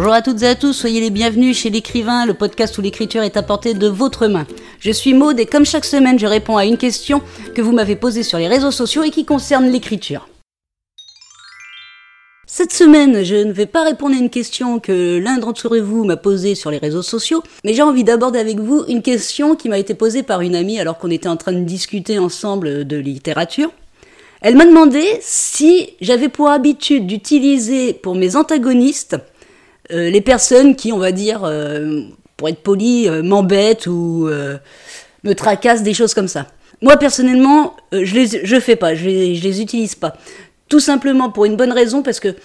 Bonjour à toutes et à tous, soyez les bienvenus chez l'écrivain, le podcast où l'écriture est apportée de votre main. Je suis Maude et comme chaque semaine, je réponds à une question que vous m'avez posée sur les réseaux sociaux et qui concerne l'écriture. Cette semaine, je ne vais pas répondre à une question que l'un d'entre vous m'a posée sur les réseaux sociaux, mais j'ai envie d'aborder avec vous une question qui m'a été posée par une amie alors qu'on était en train de discuter ensemble de littérature. Elle m'a demandé si j'avais pour habitude d'utiliser pour mes antagonistes euh, les personnes qui, on va dire, euh, pour être poli, euh, m'embêtent ou me tracassent, des choses comme ça. Moi, personnellement, je les je fais pas, je les, les utilise pas. Tout simplement pour une bonne raison, parce que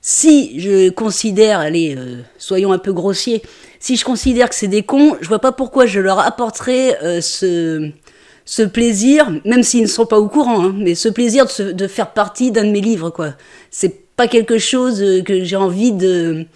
si je considère, allez, soyons un peu grossiers, si je considère que c'est des cons, je vois pas pourquoi je leur apporterais ce, ce plaisir, même s'ils ne sont pas au courant, hein, mais ce plaisir de, de faire partie d'un de mes livres, quoi. C'est pas quelque chose que j'ai envie de,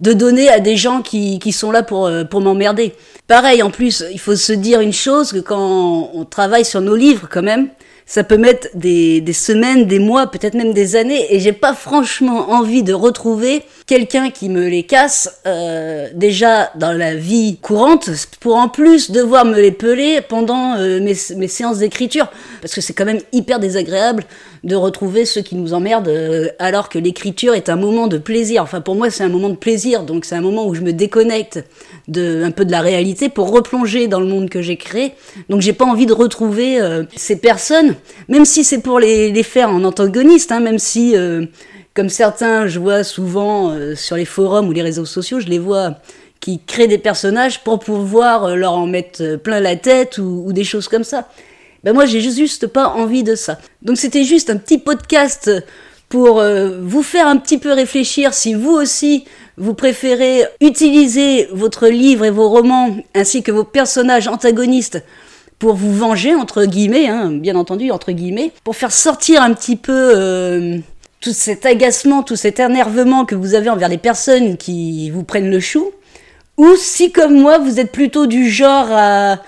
de donner à des gens qui, qui sont là pour, euh, pour m'emmerder. Pareil, en plus, il faut se dire une chose, que quand on travaille sur nos livres, quand même, ça peut mettre des, des semaines, des mois, peut-être même des années, et j'ai pas franchement envie de retrouver quelqu'un qui me les casse euh, déjà dans la vie courante, pour en plus devoir me les peler pendant euh, mes, mes, séances d'écriture, parce que c'est quand même hyper désagréable de retrouver ceux qui nous emmerdent, euh, alors que l'écriture est un moment de plaisir. Enfin, pour moi, c'est un moment de plaisir, donc c'est un moment où je me déconnecte de un peu de la réalité pour replonger dans le monde que j'ai créé. Donc, j'ai pas envie de retrouver euh, ces personnes même si c'est pour les, les, faire en antagoniste, hein, même si, euh, comme certains, je vois souvent euh, sur les forums ou les réseaux sociaux, je les vois qui créent des personnages pour pouvoir euh, leur en mettre plein la tête ou, des choses comme ça. Ben moi, j'ai juste pas envie de ça. Donc c'était juste un petit podcast pour vous faire un petit peu réfléchir si vous aussi vous préférez utiliser votre livre et vos romans ainsi que vos personnages antagonistes pour vous venger, entre guillemets, hein, bien entendu, entre guillemets, pour faire sortir un petit peu euh, tout cet agacement, tout cet énervement que vous avez envers les personnes qui vous prennent le chou, ou si comme moi, vous êtes plutôt du genre à,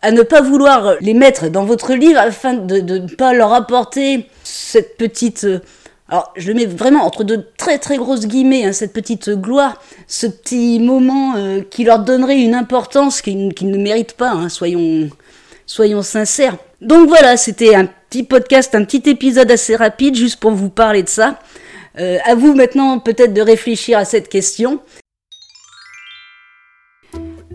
à ne pas vouloir les mettre dans votre livre afin de, ne pas leur apporter cette petite... Euh, alors, je le mets vraiment entre de très très grosses guillemets, hein, cette petite gloire, ce petit moment euh, qui leur donnerait une importance qu'ils ne méritent pas, hein, soyons, soyons sincères. Donc voilà, c'était un petit podcast, un petit épisode assez rapide, juste pour vous parler de ça. Euh, à vous maintenant peut-être de réfléchir à cette question.